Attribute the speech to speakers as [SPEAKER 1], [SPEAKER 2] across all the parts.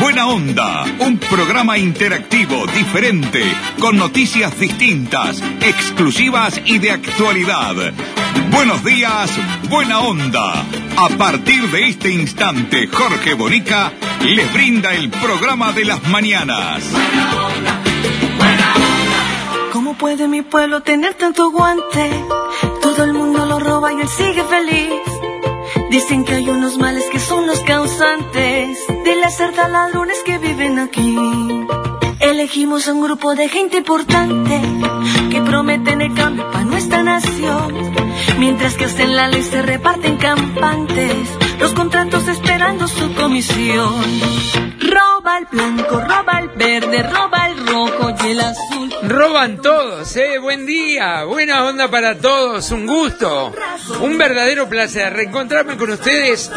[SPEAKER 1] Buena Onda, un programa interactivo, diferente, con noticias distintas, exclusivas y de actualidad. Buenos días, Buena Onda. A partir de este instante, Jorge Bonica les brinda el programa de las mañanas.
[SPEAKER 2] Buena onda, buena onda.
[SPEAKER 3] ¿Cómo puede mi pueblo tener tanto guante? Todo el mundo lo roba y él sigue feliz. Dicen que hay unos males que son los causantes de las cerdas ladrones que viven aquí. Elegimos a un grupo de gente importante que prometen el cambio para nuestra nación. Mientras que hacen la ley se reparten campantes, los contratos esperando su comisión. Roba el blanco, roba el verde, roba el rojo y el azul.
[SPEAKER 4] Roban todos, ¿eh? Buen día, buena onda para todos, un gusto, un verdadero placer reencontrarme con ustedes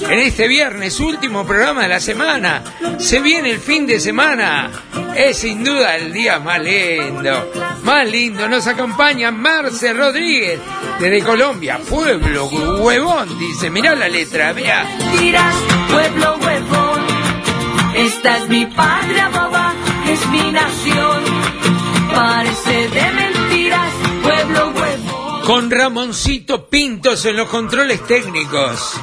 [SPEAKER 4] en este viernes, último programa de la semana. Se viene el fin de semana, es sin duda el día más lindo, más lindo. Nos acompaña Marce Rodríguez desde Colombia, pueblo huevón, dice, mirá la letra, vea.
[SPEAKER 3] Dirás, pueblo huevón, esta es mi patria boba, es mi nación. Parece de mentiras, pueblo huevón.
[SPEAKER 4] con Ramoncito Pintos en los controles técnicos.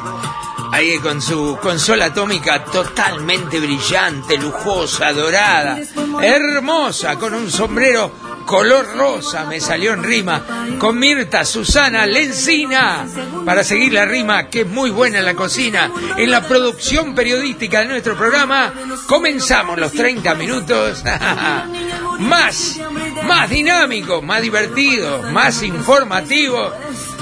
[SPEAKER 4] Ahí con su consola atómica totalmente brillante, lujosa, dorada, hermosa, con un sombrero color rosa, me salió en rima, con Mirta Susana Lencina, para seguir la rima, que es muy buena en la cocina, en la producción periodística de nuestro programa, comenzamos los 30 minutos, más, más dinámicos, más divertidos, más informativos,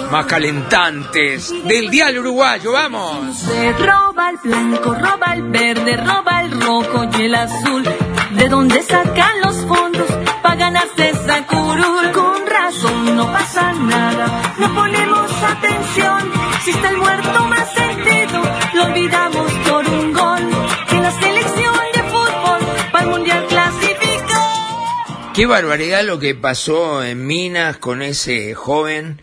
[SPEAKER 4] más calentantes, del dial uruguayo, vamos.
[SPEAKER 3] Se roba el blanco, roba el verde, roba el rojo y el azul. ¿De dónde sacan los fondos para ganarse esa curul? Con razón no pasa nada, no ponemos atención. Si está el muerto más sentido, lo olvidamos por un gol. Que la selección de fútbol para el mundial clasificó.
[SPEAKER 4] Qué barbaridad lo que pasó en Minas con ese joven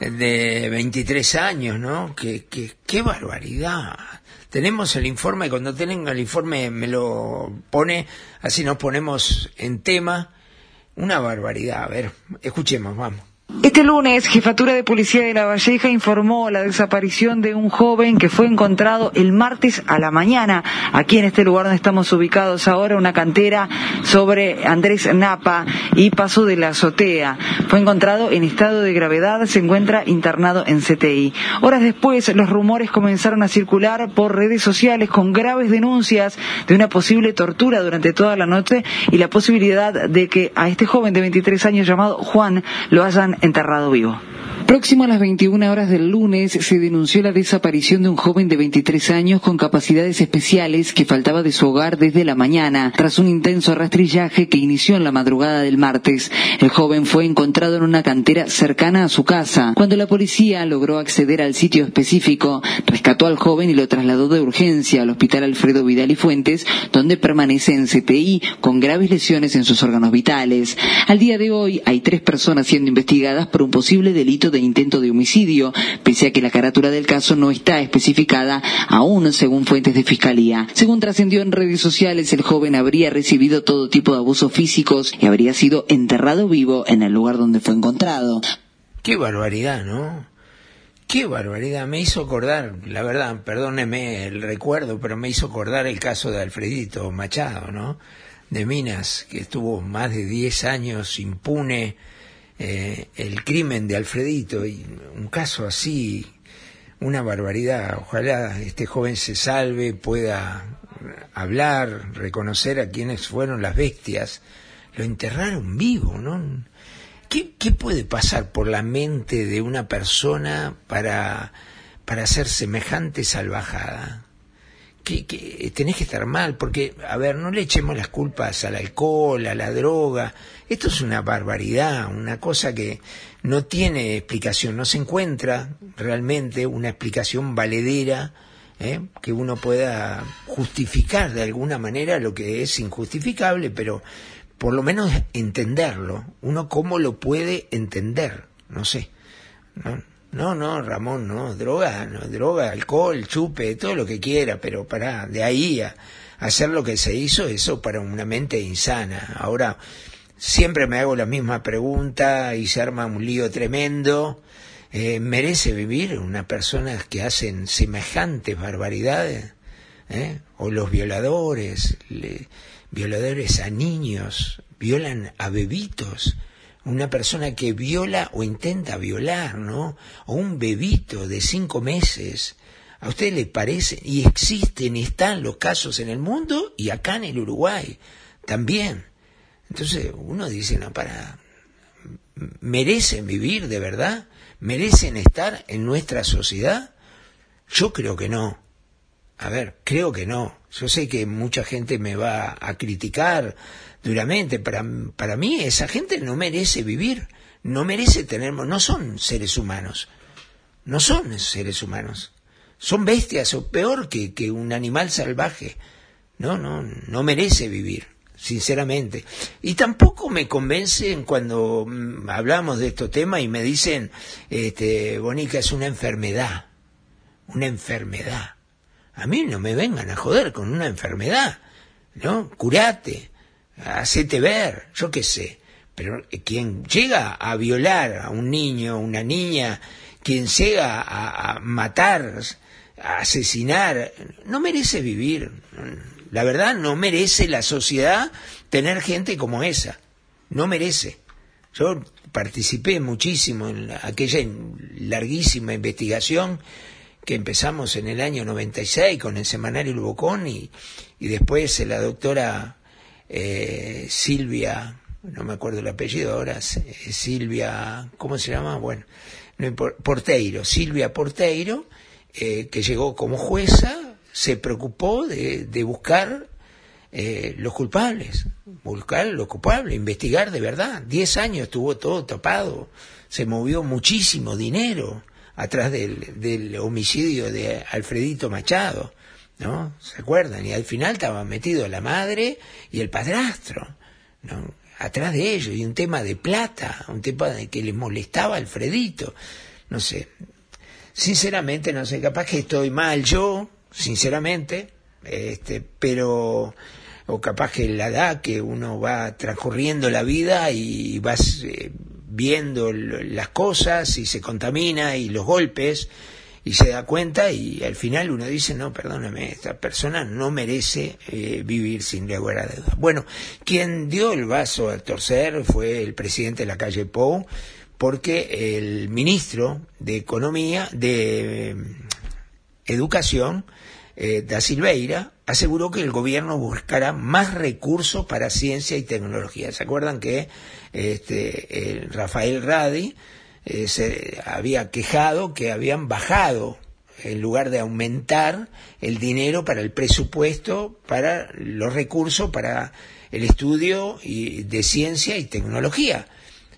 [SPEAKER 4] de 23 años, ¿no? Qué, qué, qué barbaridad. Tenemos el informe, cuando tenga el informe me lo pone, así nos ponemos en tema. Una barbaridad. A ver, escuchemos, vamos.
[SPEAKER 5] Este lunes, Jefatura de Policía de La Valleja informó la desaparición de un joven que fue encontrado el martes a la mañana, aquí en este lugar donde estamos ubicados ahora, una cantera sobre Andrés Napa y Paso de la Azotea. Fue encontrado en estado de gravedad, se encuentra internado en CTI. Horas después, los rumores comenzaron a circular por redes sociales con graves denuncias de una posible tortura durante toda la noche y la posibilidad de que a este joven de 23 años llamado Juan lo hayan enterrado vivo. Próximo a las 21 horas del lunes se denunció la desaparición de un joven de 23 años con capacidades especiales que faltaba de su hogar desde la mañana, tras un intenso rastrillaje que inició en la madrugada del martes. El joven fue encontrado en una cantera cercana a su casa. Cuando la policía logró acceder al sitio específico, rescató al joven y lo trasladó de urgencia al Hospital Alfredo Vidal y Fuentes, donde permanece en CTI con graves lesiones en sus órganos vitales. Al día de hoy hay tres personas siendo investigadas por un posible delito de intento de homicidio, pese a que la carátula del caso no está especificada aún según fuentes de fiscalía. Según trascendió en redes sociales, el joven habría recibido todo tipo de abusos físicos y habría sido enterrado vivo en el lugar donde fue encontrado.
[SPEAKER 4] Qué barbaridad, ¿no? Qué barbaridad. Me hizo acordar, la verdad, perdóneme el recuerdo, pero me hizo acordar el caso de Alfredito Machado, ¿no? De Minas, que estuvo más de 10 años impune eh, el crimen de Alfredito y un caso así, una barbaridad. Ojalá este joven se salve, pueda hablar, reconocer a quienes fueron las bestias. Lo enterraron vivo, ¿no? ¿Qué, qué puede pasar por la mente de una persona para, para hacer semejante salvajada? Que, que tenés que estar mal, porque, a ver, no le echemos las culpas al alcohol, a la droga. Esto es una barbaridad, una cosa que no tiene explicación, no se encuentra realmente una explicación valedera ¿eh? que uno pueda justificar de alguna manera lo que es injustificable, pero por lo menos entenderlo. Uno cómo lo puede entender, no sé. No, no, no Ramón, no, droga, no, droga, alcohol, chupe, todo lo que quiera, pero para de ahí a hacer lo que se hizo, eso para una mente insana. Ahora, siempre me hago la misma pregunta y se arma un lío tremendo. Eh, ¿Merece vivir una persona que hacen semejantes barbaridades? ¿Eh? O los violadores, le- violadores a niños, violan a bebitos, una persona que viola o intenta violar, ¿no? O un bebito de cinco meses. ¿A usted le parece? Y existen y están los casos en el mundo y acá en el Uruguay también. Entonces uno dice, no, para, ¿merecen vivir de verdad? ¿Merecen estar en nuestra sociedad? Yo creo que no. A ver, creo que no. Yo sé que mucha gente me va a criticar duramente. Para, para mí esa gente no merece vivir, no merece tener, no son seres humanos, no son seres humanos. Son bestias o peor que, que un animal salvaje. No, no, no merece vivir, sinceramente. Y tampoco me convencen cuando mm, hablamos de estos temas y me dicen, este, Bonica, es una enfermedad, una enfermedad. A mí no me vengan a joder con una enfermedad, ¿no? Curate, hacete ver, yo qué sé. Pero quien llega a violar a un niño, una niña, quien llega a, a matar, a asesinar, no merece vivir. La verdad, no merece la sociedad tener gente como esa. No merece. Yo participé muchísimo en la- aquella larguísima investigación que empezamos en el año 96 con el semanario El Bocón y, y después la doctora eh, Silvia, no me acuerdo el apellido ahora, eh, Silvia, ¿cómo se llama? Bueno, no Porteiro, Silvia Porteiro, eh, que llegó como jueza, se preocupó de, de buscar eh, los culpables, buscar los culpables, investigar de verdad. Diez años estuvo todo tapado, se movió muchísimo dinero atrás del, del homicidio de Alfredito Machado, ¿no? ¿Se acuerdan? Y al final estaba metido la madre y el padrastro, ¿no? Atrás de ellos, y un tema de plata, un tema que les molestaba a Alfredito, no sé. Sinceramente, no sé, capaz que estoy mal yo, sinceramente, este, pero o capaz que la edad que uno va transcurriendo la vida y vas eh, viendo las cosas y se contamina y los golpes y se da cuenta y al final uno dice, no, perdóname, esta persona no merece eh, vivir sin lugar a duda. Bueno, quien dio el vaso a torcer fue el presidente de la calle Pou, porque el ministro de Economía, de eh, Educación, eh, da Silveira, aseguró que el gobierno buscará más recursos para ciencia y tecnología. ¿Se acuerdan que este, el Rafael Radi eh, se había quejado que habían bajado en lugar de aumentar el dinero para el presupuesto, para los recursos para el estudio y- de ciencia y tecnología.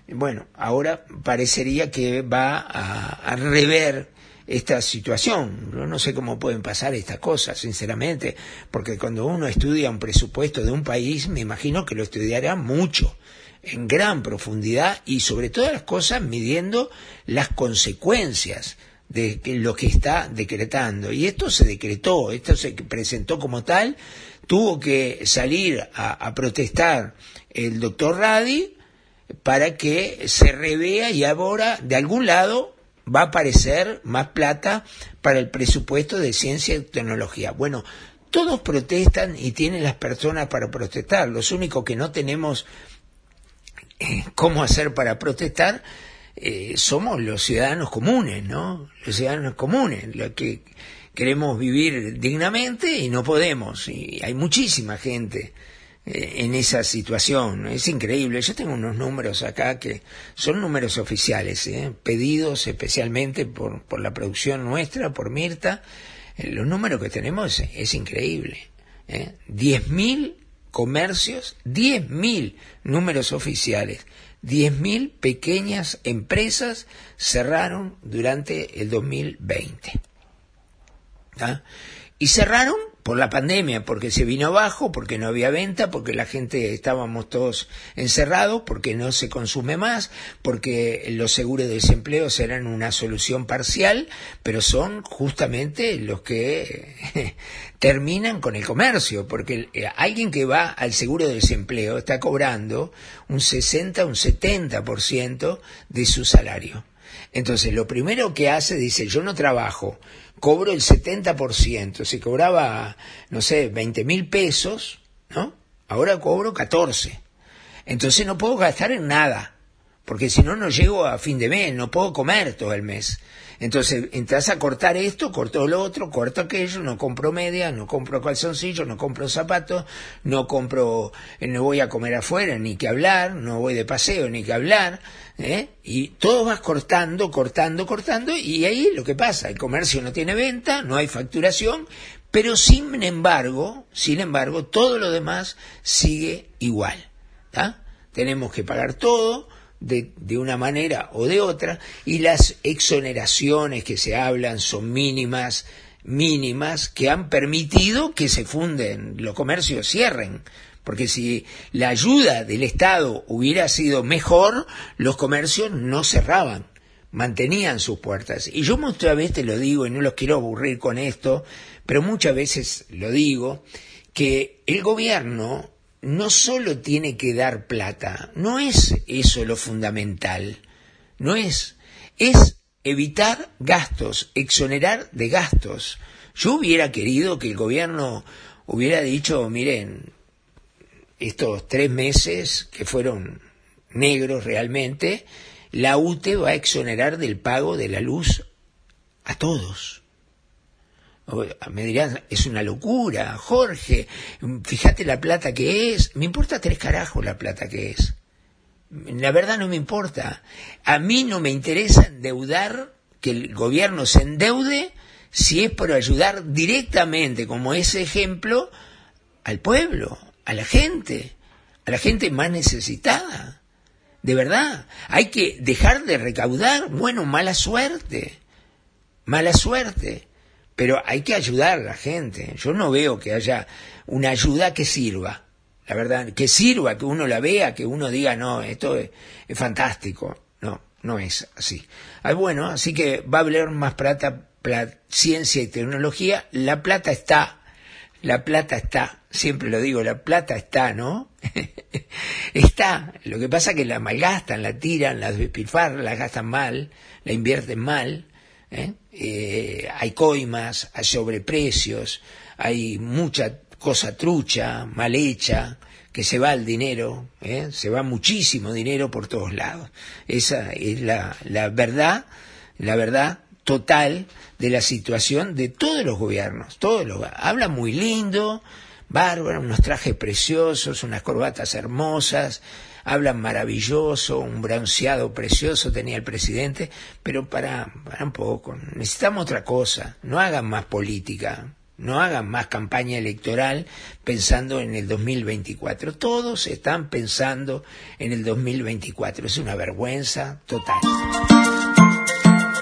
[SPEAKER 4] Bueno, ahora parecería que va a, a rever esta situación. Yo no sé cómo pueden pasar estas cosas, sinceramente, porque cuando uno estudia un presupuesto de un país, me imagino que lo estudiará mucho, en gran profundidad y sobre todas las cosas midiendo las consecuencias de lo que está decretando. Y esto se decretó, esto se presentó como tal, tuvo que salir a, a protestar el doctor Radi, para que se revea y ahora de algún lado va a aparecer más plata para el presupuesto de ciencia y tecnología. Bueno, todos protestan y tienen las personas para protestar. Los únicos que no tenemos cómo hacer para protestar eh, somos los ciudadanos comunes, ¿no? Los ciudadanos comunes, los que queremos vivir dignamente y no podemos. Y hay muchísima gente eh, en esa situación. Es increíble. Yo tengo unos números acá que son números oficiales, ¿eh? pedidos especialmente por, por la producción nuestra, por Mirta. Eh, los números que tenemos es, es increíble. ¿eh? 10.000 comercios, 10.000 números oficiales, 10.000 pequeñas empresas cerraron durante el 2020. ¿tá? Y cerraron por la pandemia, porque se vino abajo, porque no había venta, porque la gente estábamos todos encerrados, porque no se consume más, porque los seguros de desempleo serán una solución parcial, pero son justamente los que terminan con el comercio, porque eh, alguien que va al seguro de desempleo está cobrando un 60, un 70% de su salario. Entonces, lo primero que hace, dice, yo no trabajo, cobro el 70%. Si cobraba, no sé, 20 mil pesos, ¿no? Ahora cobro 14. Entonces no puedo gastar en nada, porque si no, no llego a fin de mes, no puedo comer todo el mes. Entonces entras a cortar esto, corto lo otro, corto aquello, no compro media, no compro calzoncillos, no compro zapatos, no compro, eh, no voy a comer afuera, ni que hablar, no voy de paseo, ni que hablar, ¿eh? y todo vas cortando, cortando, cortando, y ahí lo que pasa, el comercio no tiene venta, no hay facturación, pero sin embargo, sin embargo, todo lo demás sigue igual. Tenemos que pagar todo, de, de, una manera o de otra y las exoneraciones que se hablan son mínimas, mínimas, que han permitido que se funden, los comercios cierren. Porque si la ayuda del Estado hubiera sido mejor, los comercios no cerraban, mantenían sus puertas. Y yo muchas veces lo digo, y no los quiero aburrir con esto, pero muchas veces lo digo, que el gobierno no solo tiene que dar plata, no es eso lo fundamental, no es, es evitar gastos, exonerar de gastos. Yo hubiera querido que el gobierno hubiera dicho, miren, estos tres meses que fueron negros realmente, la UTE va a exonerar del pago de la luz a todos. Me dirán, es una locura, Jorge, fíjate la plata que es. Me importa tres carajos la plata que es. La verdad no me importa. A mí no me interesa endeudar, que el gobierno se endeude, si es por ayudar directamente, como ese ejemplo, al pueblo, a la gente, a la gente más necesitada. De verdad, hay que dejar de recaudar. Bueno, mala suerte, mala suerte pero hay que ayudar a la gente. Yo no veo que haya una ayuda que sirva, la verdad, que sirva, que uno la vea, que uno diga, no, esto es, fantástico. No, no es así. Ah, bueno, así que va a haber más plata, ciencia y tecnología. La plata está, la plata está, siempre lo digo, la plata está, ¿no? está. Lo que pasa es que la malgastan, la tiran, la despilfarran, la gastan mal, la invierten mal ¿eh? Eh, hay coimas, hay sobreprecios, hay mucha cosa trucha, mal hecha, que se va el dinero, ¿eh? se va muchísimo dinero por todos lados. Esa es la, la verdad, la verdad total de la situación de todos los gobiernos. Todos los, habla muy lindo, bárbaro, unos trajes preciosos, unas corbatas hermosas, hablan maravilloso, un bronceado precioso tenía el presidente, pero para, para un poco, necesitamos otra cosa, no hagan más política, no hagan más campaña electoral pensando en el 2024. Todos están pensando en el 2024. Es una vergüenza total.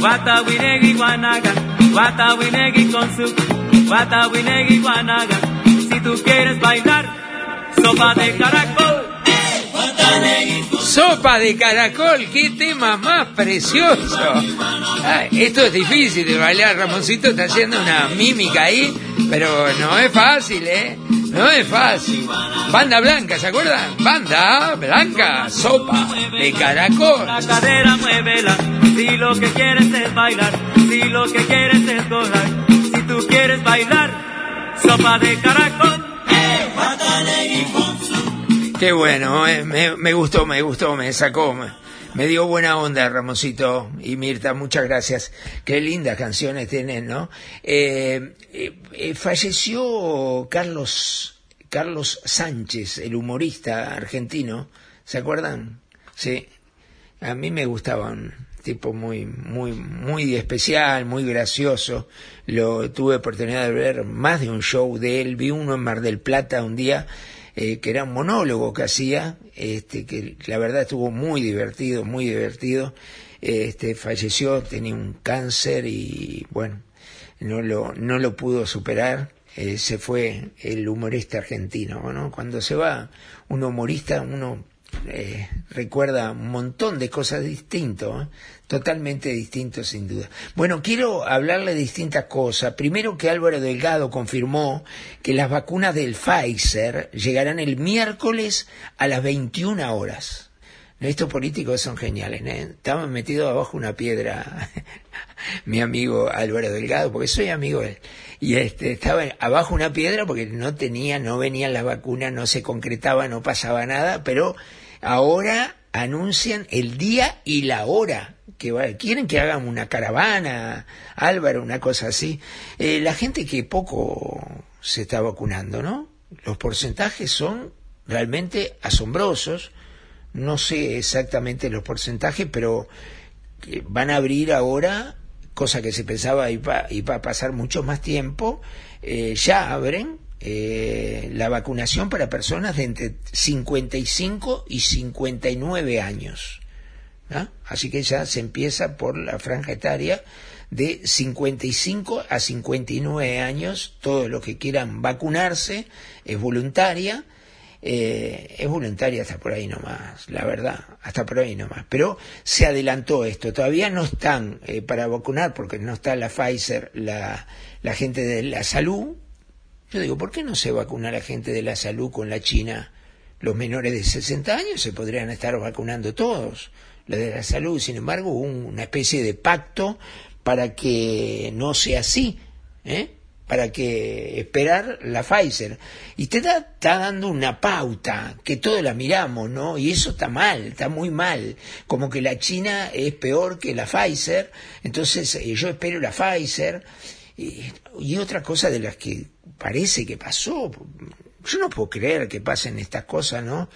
[SPEAKER 6] Watawinegi Guanaga, Watawinegi con su Watawinegi Guanaga. Si tú quieres bailar, sopa de caracol.
[SPEAKER 4] Sopa de caracol, qué tema más precioso. Ay, esto es difícil de bailar, Ramoncito está haciendo una mímica ahí, pero no es fácil, ¿eh? No es fácil. Banda blanca, ¿se acuerdan? Banda blanca, sopa de caracol.
[SPEAKER 6] La cadera muévela, si lo que quieres es bailar, si lo que quieres es gozar, si tú quieres bailar, sopa de caracol.
[SPEAKER 4] Qué bueno, eh, me, me gustó, me gustó, me sacó, me, dio buena onda Ramoncito y Mirta, muchas gracias. Qué lindas canciones tienen, ¿no? Eh, eh, eh, falleció Carlos, Carlos Sánchez, el humorista argentino, ¿se acuerdan? Sí, a mí me gustaba un tipo muy, muy, muy especial, muy gracioso. Lo tuve oportunidad de ver más de un show de él, vi uno en Mar del Plata un día eh, que era un monólogo que hacía, este, que la verdad estuvo muy divertido, muy divertido. Este, falleció, tenía un cáncer y bueno, no lo, no lo pudo superar. Eh, se fue el humorista argentino, ¿no? Cuando se va un humorista, uno eh, recuerda un montón de cosas distintas, ¿eh? Totalmente distintos sin duda. Bueno, quiero hablarle de distintas cosas. Primero que Álvaro Delgado confirmó que las vacunas del Pfizer llegarán el miércoles a las 21 horas. Estos políticos son geniales, ¿eh? Estaban metidos abajo una piedra, mi amigo Álvaro Delgado, porque soy amigo de él. Y este, estaba abajo una piedra porque no tenía, no venían las vacunas, no se concretaba, no pasaba nada, pero ahora anuncian el día y la hora que va, quieren que hagan una caravana, Álvaro, una cosa así. Eh, la gente que poco se está vacunando, ¿no? Los porcentajes son realmente asombrosos. No sé exactamente los porcentajes, pero van a abrir ahora, cosa que se pensaba iba, iba a pasar mucho más tiempo, eh, ya abren eh, la vacunación para personas de entre 55 y 59 años. ¿Ah? Así que ya se empieza por la franja etaria de 55 a 59 años. Todos los que quieran vacunarse es voluntaria. Eh, es voluntaria hasta por ahí nomás, la verdad, hasta por ahí nomás. Pero se adelantó esto. Todavía no están eh, para vacunar porque no está la Pfizer, la, la gente de la salud, yo digo, ¿por qué no se vacuna la gente de la salud con la China? Los menores de 60 años se podrían estar vacunando todos. La de la salud, sin embargo, hubo una especie de pacto para que no sea así, ¿eh? para que esperar la Pfizer. Y te da, está dando una pauta que todos la miramos, ¿no? Y eso está mal, está muy mal. Como que la China es peor que la Pfizer, entonces eh, yo espero la Pfizer. Y, y otra cosa de las que parece que pasó. Yo no puedo creer que pasen estas cosas, ¿no?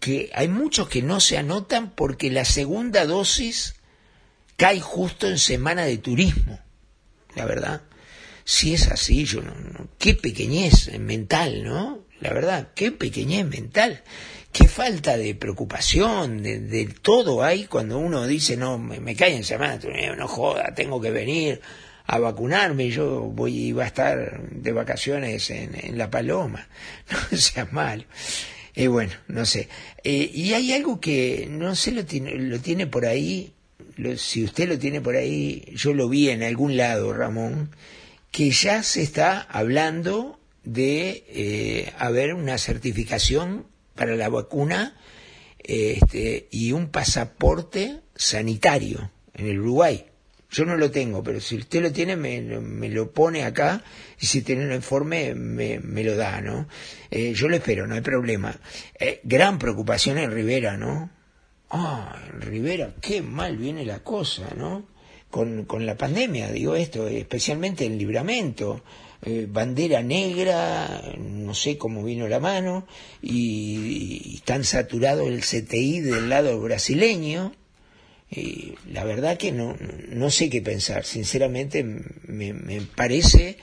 [SPEAKER 4] Que hay muchos que no se anotan porque la segunda dosis cae justo en semana de turismo, la verdad. Si es así, yo no, qué pequeñez mental, ¿no? La verdad, qué pequeñez mental, qué falta de preocupación, de, todo hay cuando uno dice, no, me, cae en semana de turismo, no joda, tengo que venir a vacunarme, yo voy a estar de vacaciones en, en La Paloma, no sea mal. Eh, bueno, no sé. Eh, y hay algo que no sé, lo tiene, lo tiene por ahí, lo- si usted lo tiene por ahí, yo lo vi en algún lado, Ramón, que ya se está hablando de eh, haber una certificación para la vacuna este, y un pasaporte sanitario en el Uruguay. Yo no lo tengo, pero si usted lo tiene, me, me lo pone acá y si tiene un informe, me, me lo da, ¿no? Eh, yo lo espero, no hay problema. Eh, gran preocupación en Rivera, ¿no? Ah, en Rivera, qué mal viene la cosa, ¿no? Con, con la pandemia, digo esto, especialmente el libramento. Eh, bandera negra, no sé cómo vino la mano, y, y tan saturado el CTI del lado brasileño. Y la verdad que no, no sé qué pensar. Sinceramente me, me parece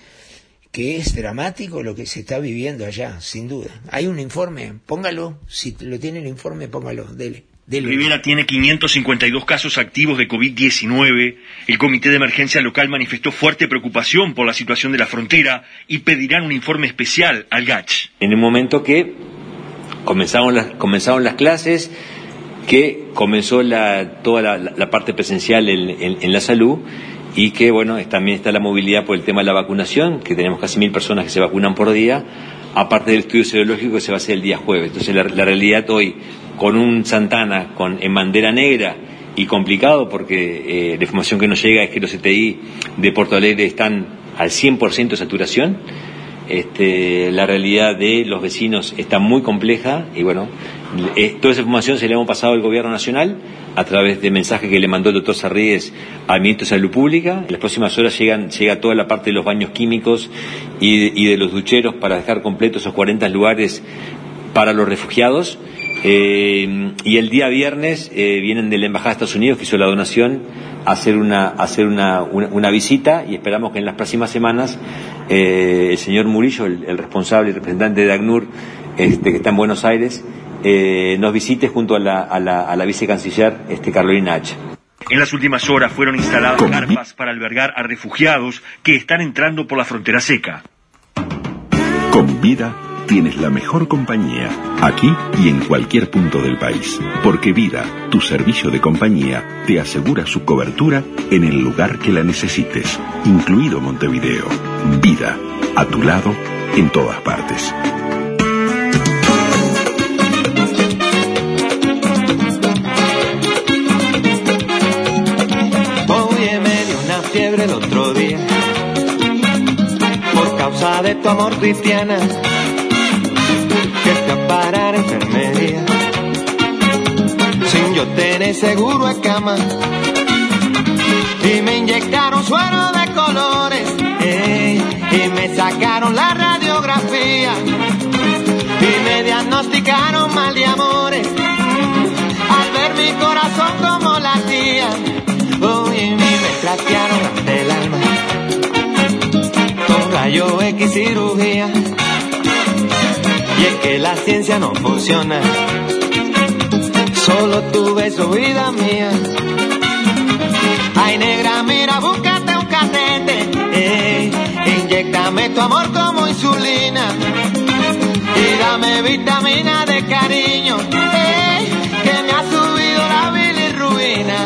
[SPEAKER 4] que es dramático lo que se está viviendo allá, sin duda. Hay un informe, póngalo, si lo tiene el informe, póngalo, dele. dele.
[SPEAKER 7] Rivera tiene 552 casos activos de COVID-19. El Comité de Emergencia Local manifestó fuerte preocupación por la situación de la frontera y pedirán un informe especial al GACH.
[SPEAKER 8] En el momento que comenzaron las, comenzaron las clases, que comenzó la, toda la, parte presencial en, la salud y que, bueno, también está la movilidad por el tema de la vacunación, que tenemos casi mil personas que se vacunan por día, aparte del estudio serológico que se va a hacer el día jueves. Entonces, la, la realidad hoy, con un Santana con, en bandera negra y complicado, porque eh, la información que nos llega es que los CTI de Porto Alegre están al 100% de saturación, este, la realidad de los vecinos está muy compleja y bueno, toda esa información se le hemos pasado al gobierno nacional a través de mensajes que le mandó el doctor Sarríes al ministro de Salud Pública. En las próximas horas llega toda la parte de los baños químicos y, de los ducheros para dejar completos esos 40 lugares para los refugiados. Eh, y el día viernes eh, vienen de la Embajada de Estados Unidos, que hizo la donación, a hacer una, visita y esperamos que en las próximas semanas eh, el señor Murillo, el, el responsable y representante de ACNUR, este, que está en Buenos Aires, eh, nos visite junto a la, a la, a la vicecanciller este, Carolina H.
[SPEAKER 7] En las últimas horas fueron instaladas carpas para albergar a refugiados que están entrando por la frontera seca.
[SPEAKER 9] Con vida tienes la mejor compañía, aquí y en cualquier punto del país. Porque Vida, tu servicio de compañía, te asegura su cobertura en el lugar que la necesites, incluido Montevideo. Vida, a tu lado, en todas partes.
[SPEAKER 10] Fiebre el otro día. Por causa de tu amor cristiana que fui a parar a enfermería. Sin yo tener seguro de cama. Y me inyectaron suero de colores ey, y me sacaron la radiografía. Y me diagnosticaron mal de amores. Al ver mi corazón como latía ante el alma con rayo X cirugía. Y es que la ciencia no funciona. Solo tu beso, vida mía. Ay, negra, mira, búscate un catete. Eh, inyectame tu amor como insulina. Y dame vitamina de cariño. eh, que me ha subido la bilirrubina.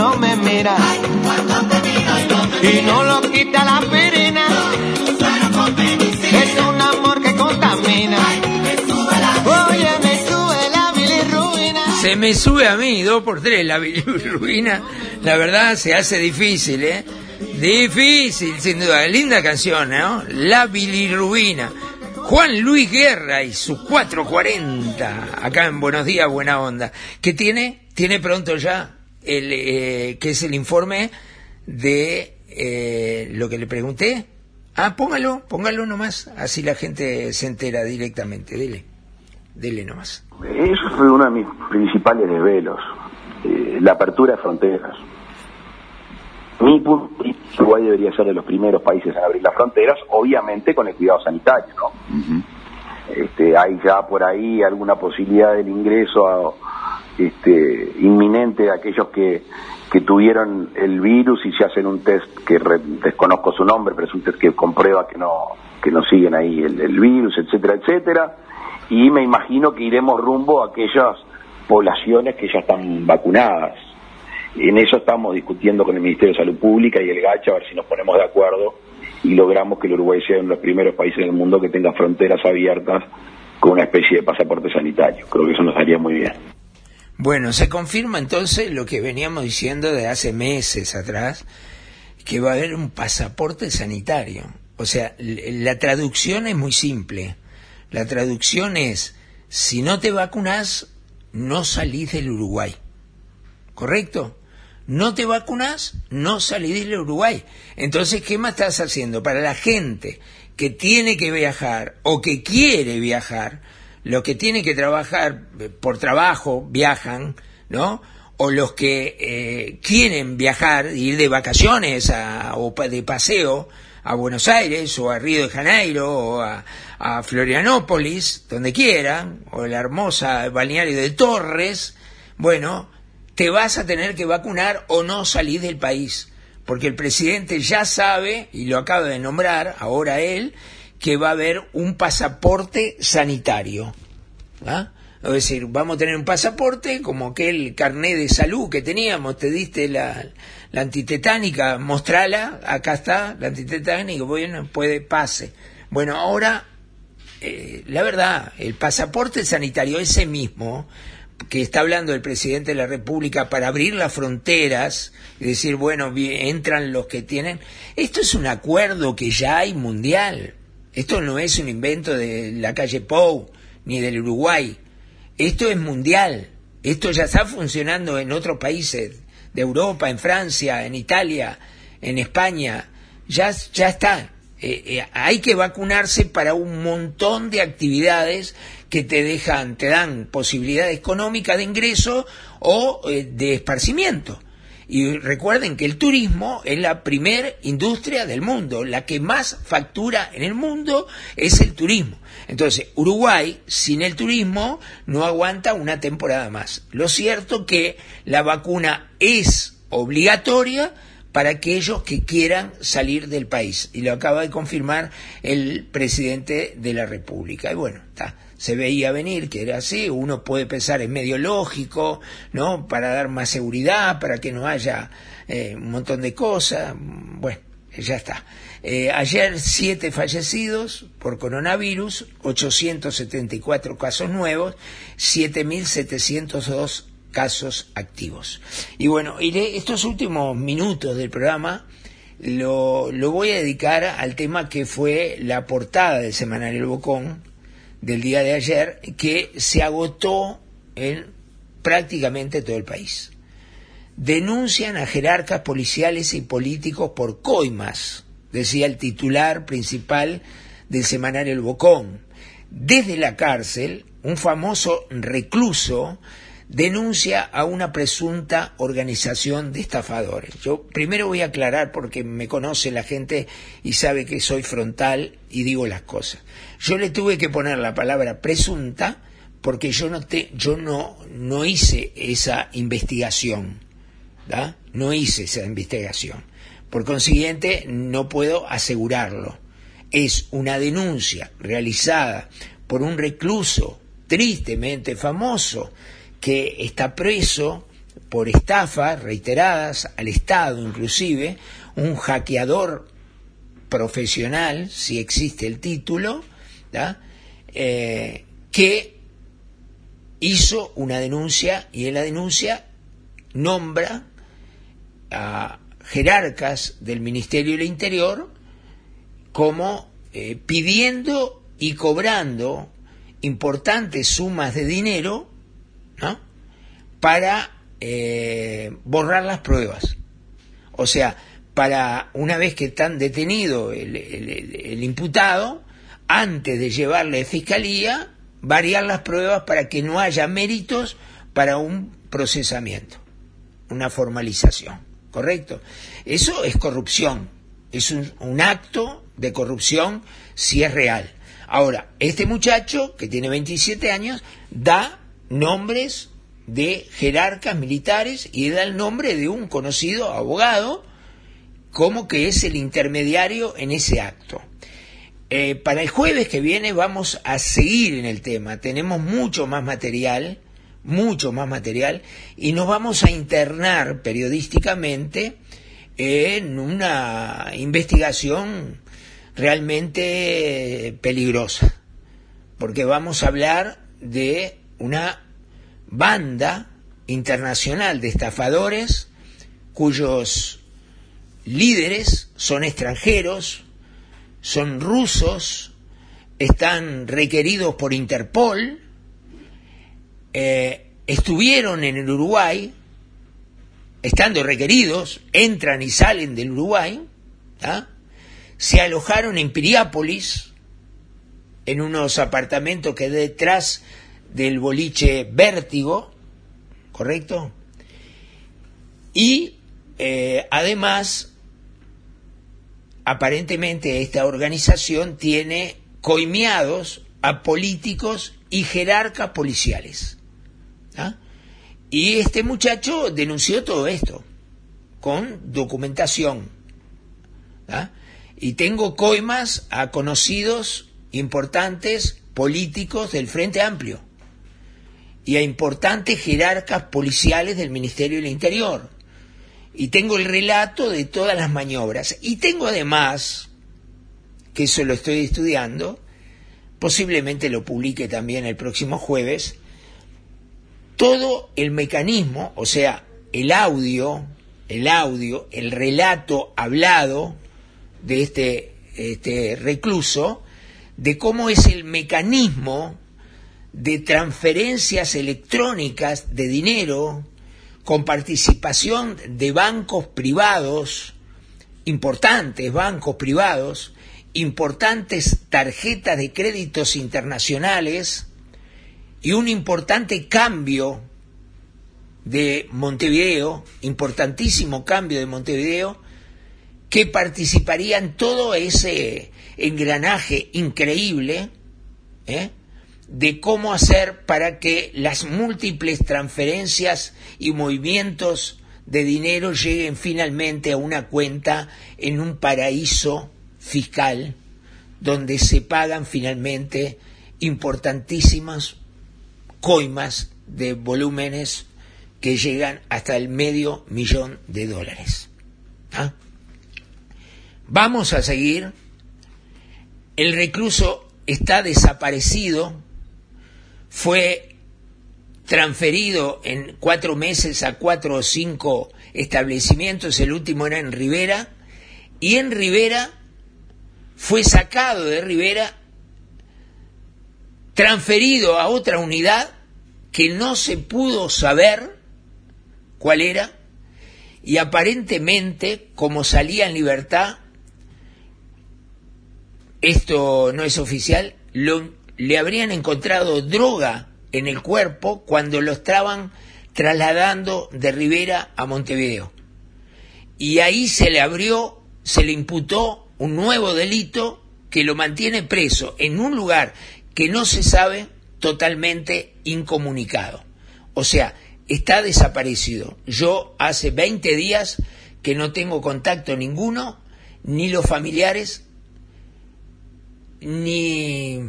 [SPEAKER 10] Te miro y no me miras. Y no lo quita la aspirina. Es un amor que contamina. Oye, me sube la bilirrubina.
[SPEAKER 4] Se me sube a mí, dos por tres, la bilirrubina. La verdad se hace difícil, ¿eh? Difícil, sin duda. Linda canción, ¿no? La bilirrubina. Juan Luis Guerra y sus 440, acá en Buenos Días, Buena Onda. Que tiene, tiene pronto ya, el, eh, que es el informe de eh, lo que le pregunté. Ah, póngalo, póngalo nomás, así la gente se entera directamente. Dele, dele nomás.
[SPEAKER 11] Eso fue uno de mis principales desvelos, eh, la apertura de fronteras. Mi Uruguay debería ser de los primeros países en abrir las fronteras, obviamente con el cuidado sanitario, ¿no? Este, hay ya por ahí alguna posibilidad del ingreso a- este, inminente de aquellos que, que tuvieron el virus y se hacen un test que re- desconozco su nombre, pero es un test que comprueba que no, que no siguen ahí el, el virus, etcétera, etcétera. Y me imagino que iremos rumbo a aquellas poblaciones que ya están vacunadas. En eso estamos discutiendo con el Ministerio de Salud Pública y el GACHA a ver si nos ponemos de acuerdo y logramos que el Uruguay sea uno de los primeros países del mundo que tenga fronteras abiertas con una especie de pasaporte sanitario. Creo que eso nos haría muy bien.
[SPEAKER 4] Bueno, se confirma entonces lo que veníamos diciendo de hace meses atrás, que va a haber un pasaporte sanitario. O sea, la traducción es muy simple. La traducción es, si no te vacunas, no salís del Uruguay. ¿Correcto? No te vacunas, no salís del Uruguay. Entonces, ¿qué más estás haciendo? Para la gente que tiene que viajar o que quiere viajar, los que tienen que trabajar eh, por trabajo viajan, ¿no? O los que eh, quieren viajar, ir de vacaciones a- o de paseo a Buenos Aires o a Río de Janeiro o a, a Florianópolis, donde quieran, o la hermosa balneario de Torres, bueno, te vas a tener que vacunar o no salir del país. porque el presidente ya sabe, y lo acaba de nombrar ahora él, que va a haber un pasaporte sanitario. ¿ah? Es decir, vamos a tener un pasaporte como aquel carné de salud que teníamos, te diste la, la antitetánica, mostrala, acá está la antitetánica, bueno, puede, pase. Bueno, ahora, eh, la verdad, el pasaporte sanitario ese mismo, que está hablando el presidente de la República para abrir las fronteras y decir, bueno, entran los que tienen, esto es un acuerdo que ya hay mundial. Esto no es un invento de la calle Pou ni del Uruguay. Esto es mundial. Esto ya está funcionando en otros países de Europa, en Francia, en Italia, en España. Ya, ya está. Eh, eh, hay que vacunarse para un montón de actividades que te dejan, te dan posibilidad económica de ingreso o eh, de esparcimiento. Y recuerden que el turismo es la primer industria del mundo, la que más factura en el mundo es el turismo. Entonces, Uruguay, sin el turismo, no aguanta una temporada más. Lo cierto que la vacuna es obligatoria para aquellos que quieran salir del país. Y lo acaba de confirmar el presidente de la República. Y bueno, está se veía venir que era así, uno puede pensar en medio lógico, ¿no? Para dar más seguridad, para que no haya eh, un montón de cosas, bueno, ya está. Eh, ayer siete fallecidos por coronavirus, 874 casos nuevos, 7.702 casos activos. Y bueno, estos últimos minutos del programa lo, lo voy a dedicar al tema que fue la portada del semanario El Bocón, del día de ayer que se agotó en prácticamente todo el país. Denuncian a jerarcas policiales y políticos por coimas, decía el titular principal del semanario El Bocón. Desde la cárcel, un famoso recluso denuncia a una presunta organización de estafadores. Yo primero voy a aclarar porque me conoce la gente y sabe que soy frontal y digo las cosas. Yo le tuve que poner la palabra presunta porque yo no te, yo no, no hice esa investigación, ¿da? No hice esa investigación. Por consiguiente, no puedo asegurarlo. Es una denuncia realizada por un recluso tristemente famoso que está preso por estafas reiteradas al Estado inclusive, un hackeador profesional, si existe el título, eh, que hizo una denuncia y en la denuncia nombra a jerarcas del Ministerio del Interior como eh, pidiendo y cobrando importantes sumas de dinero para eh, borrar las pruebas. O sea, para una vez que están detenido el, imputado, antes de llevarle a fiscalía, variar las pruebas para que no haya méritos para un procesamiento, una formalización. ¿Correcto? Eso es corrupción, es un acto de corrupción si es real. Ahora, este muchacho, que tiene 27 años, da nombres de jerarcas militares y da el nombre de un conocido abogado como que es el intermediario en ese acto. Eh, para el jueves que viene vamos a seguir en el tema, tenemos mucho más material, mucho más material, y nos vamos a internar periodísticamente en una investigación realmente peligrosa, porque vamos a hablar de una banda internacional de estafadores cuyos líderes son extranjeros, son rusos, están requeridos por Interpol, eh, estuvieron en el Uruguay, estando requeridos, entran y salen del Uruguay, se alojaron en Piriápolis, en unos apartamentos que detrás del boliche Vértigo, ¿correcto? Y eh, además, aparentemente esta organización tiene coimeados a políticos y jerarcas policiales. ¿ah? Y este muchacho denunció todo esto. con documentación. ¿ah? Y tengo coimas a conocidos importantes políticos del Frente Amplio y a importantes jerarcas policiales del Ministerio del Interior. Y tengo el relato de todas las maniobras. Y tengo además, que eso lo estoy estudiando, posiblemente lo publique también el próximo jueves, todo el mecanismo, o sea, el audio, el audio, el relato hablado de este, este recluso, de cómo es el mecanismo de transferencias electrónicas de dinero con participación de bancos privados, importantes bancos privados, importantes tarjetas de créditos internacionales y un importante cambio de Montevideo, importantísimo cambio de Montevideo, que participaría en todo ese engranaje increíble ¿eh? De cómo hacer para que las múltiples transferencias y movimientos de dinero lleguen finalmente a una cuenta en un paraíso fiscal donde se pagan finalmente importantísimas coimas de volúmenes que llegan hasta el medio millón de dólares. ¿Ah? Vamos a seguir. El recluso está desaparecido, fue transferido en cuatro meses a cuatro o cinco establecimientos, el último era en Rivera, y en Rivera fue sacado de Rivera, transferido a otra unidad que no se pudo saber cuál era, y aparentemente, como salía en libertad, esto no es oficial, lo, le habrían encontrado droga en el cuerpo cuando lo estaban trasladando de Rivera a Montevideo. Y ahí se le abrió, se le imputó un nuevo delito que lo mantiene preso en un lugar que no se sabe totalmente incomunicado. O sea, está desaparecido. Yo hace 20 días que no tengo contacto ninguno, ni los familiares, ni...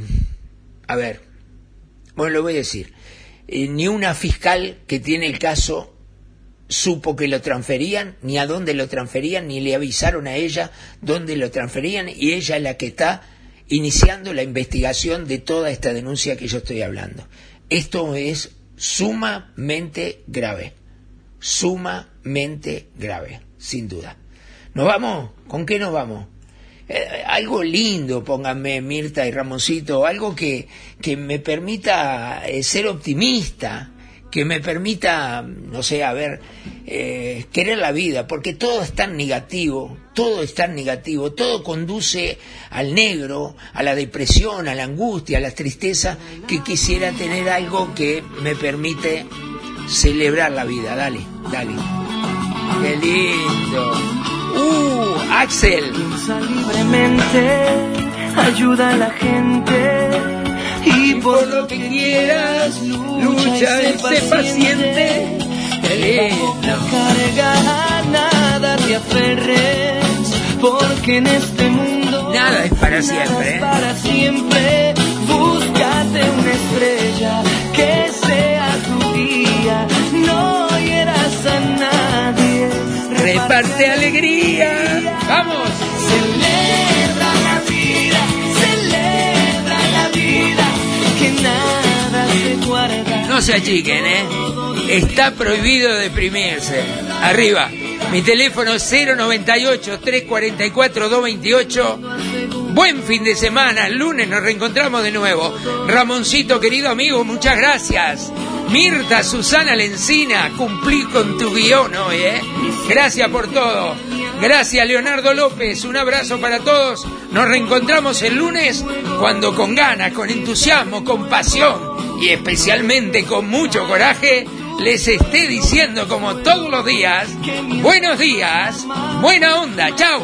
[SPEAKER 4] A ver, bueno, lo voy a decir, eh, ni una fiscal que tiene el caso supo que lo transferían, ni a dónde lo transferían, ni le avisaron a ella dónde lo transferían, y ella es la que está iniciando la investigación de toda esta denuncia que yo estoy hablando. Esto es sumamente grave, sumamente grave, sin duda. ¿Nos vamos? ¿Con qué nos vamos? Eh, algo lindo, pónganme Mirta y Ramoncito, algo que, que me permita eh, ser optimista, que me permita, no sé, a ver, eh, querer la vida, porque todo es tan negativo, todo es tan negativo, todo conduce al negro, a la depresión, a la angustia, a la tristeza, que quisiera tener algo que me permite celebrar la vida. Dale, dale. Qué lindo. Uh, Axel.
[SPEAKER 12] Piensa libremente, ayuda a la gente y por lo que quieras lucha y sé paciente. La carga a nada te aferres, porque en este mundo
[SPEAKER 4] nada es para siempre.
[SPEAKER 12] Es para siempre, búscate una estrella
[SPEAKER 4] Reparte alegría. Vamos.
[SPEAKER 12] Celebra la vida, celebra la vida, que nada se guarda.
[SPEAKER 4] No se achiquen, ¿eh? Está prohibido deprimirse. Arriba. Mi teléfono 098-344-228. Buen fin de semana. El lunes nos reencontramos de nuevo. Ramoncito, querido amigo, muchas gracias. Mirta Susana Lencina, cumplí con tu guion hoy, ¿eh? Gracias por todo. Gracias, Leonardo López. Un abrazo para todos. Nos reencontramos el lunes cuando con ganas, con entusiasmo, con pasión y especialmente con mucho coraje les esté diciendo como todos los días, buenos días, buena onda, chao.